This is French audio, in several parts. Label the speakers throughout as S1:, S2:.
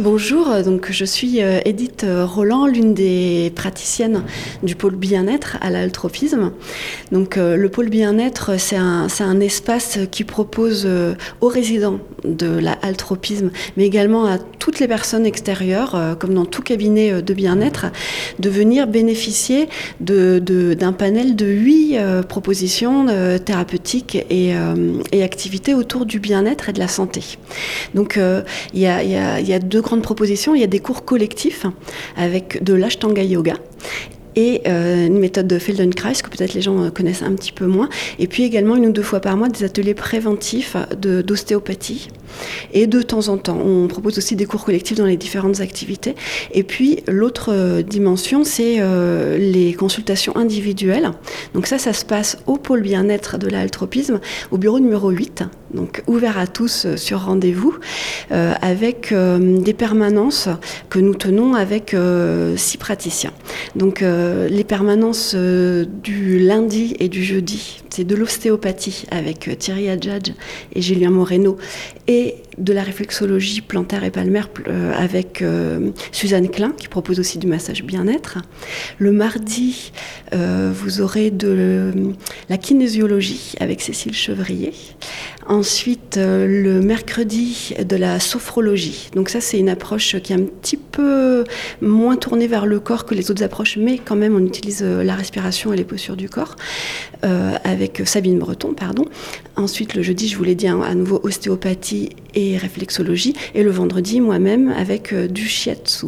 S1: Bonjour, donc je suis euh, Edith Roland, l'une des praticiennes du pôle bien-être à l'altropisme. Donc euh, le pôle bien-être, c'est un, espace qui propose euh, aux résidents de l'altropisme, mais également à toutes les personnes extérieures, comme dans tout cabinet de bien-être, de venir bénéficier d'un panel de huit propositions thérapeutiques et, activités autour du bien-être et de la santé. Donc il grandes propositions. Il y a des cours collectifs avec de l'ashtanga yoga et euh, une méthode de Feldenkrais que peut-être les gens connaissent un petit peu moins. Et puis également une ou deux fois par mois des ateliers préventifs d'ostéopathie. Et de temps en temps, on propose aussi des cours collectifs dans les différentes activités. Et puis l'autre euh, dimension, c'est euh, les consultations individuelles. Donc ça, ça se passe au pôle bien-être de l'altropisme, au bureau numéro 8, donc ouvert à tous sur rendez-vous, avec des permanences que nous tenons avec six praticiens. Donc les permanences du lundi et du jeudi, c'est de l'ostéopathie avec Thierry Adjadj et Julien Moreno et de la réflexologie plantaire et palmaire euh, avec euh, Suzanne Klein qui propose aussi du massage bien-être. Le mardi, euh, vous aurez de la kinésiologie avec Cécile Chevrier. Ensuite, le mercredi, de la sophrologie. Donc ça, c'est une approche qui est un petit peu moins tournée vers le corps que les autres approches, mais quand même, on utilise la respiration et les postures du corps avec Sabine Breton, pardon. Ensuite, le jeudi, je vous l'ai dit, hein, à nouveau ostéopathie et réflexologie. Et le vendredi, moi-même, avec euh, du shiatsu.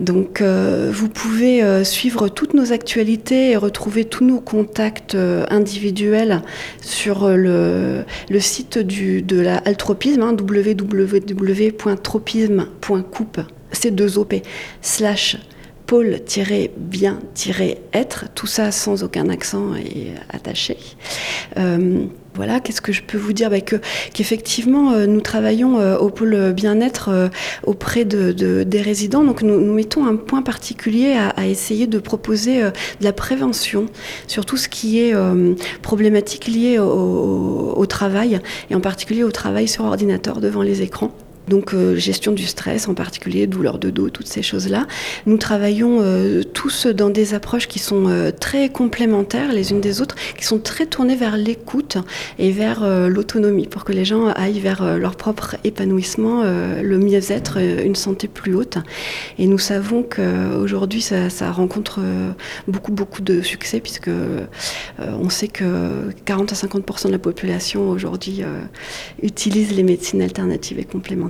S1: Donc euh, vous pouvez euh, suivre toutes nos actualités et retrouver tous nos contacts individuels sur le, site de la Altropisme, hein, www.tropisme.coupe, c 2 op slash pôle-bien-être, tout ça sans aucun accent et attaché. Euh, voilà, qu'est-ce que je peux vous dire? Bah, que, Qu'effectivement, euh, nous travaillons euh, au pôle bien-être auprès de, des résidents. Donc, nous, nous, mettons un point particulier à, essayer de proposer de la prévention sur tout ce qui est problématique liée au travail, et en particulier au travail sur ordinateur devant les écrans. Donc euh, gestion du stress en particulier, douleur de dos, toutes ces choses-là. Nous travaillons euh, tous dans des approches qui sont euh, très complémentaires les unes des autres, qui sont très tournées vers l'écoute et vers l'autonomie pour que les gens aillent vers leur propre épanouissement, le mieux-être, une santé plus haute. Et nous savons qu'aujourd'hui ça, ça rencontre beaucoup beaucoup de succès puisque on sait que 40 à 50% de la population aujourd'hui utilise les médecines alternatives et complémentaires.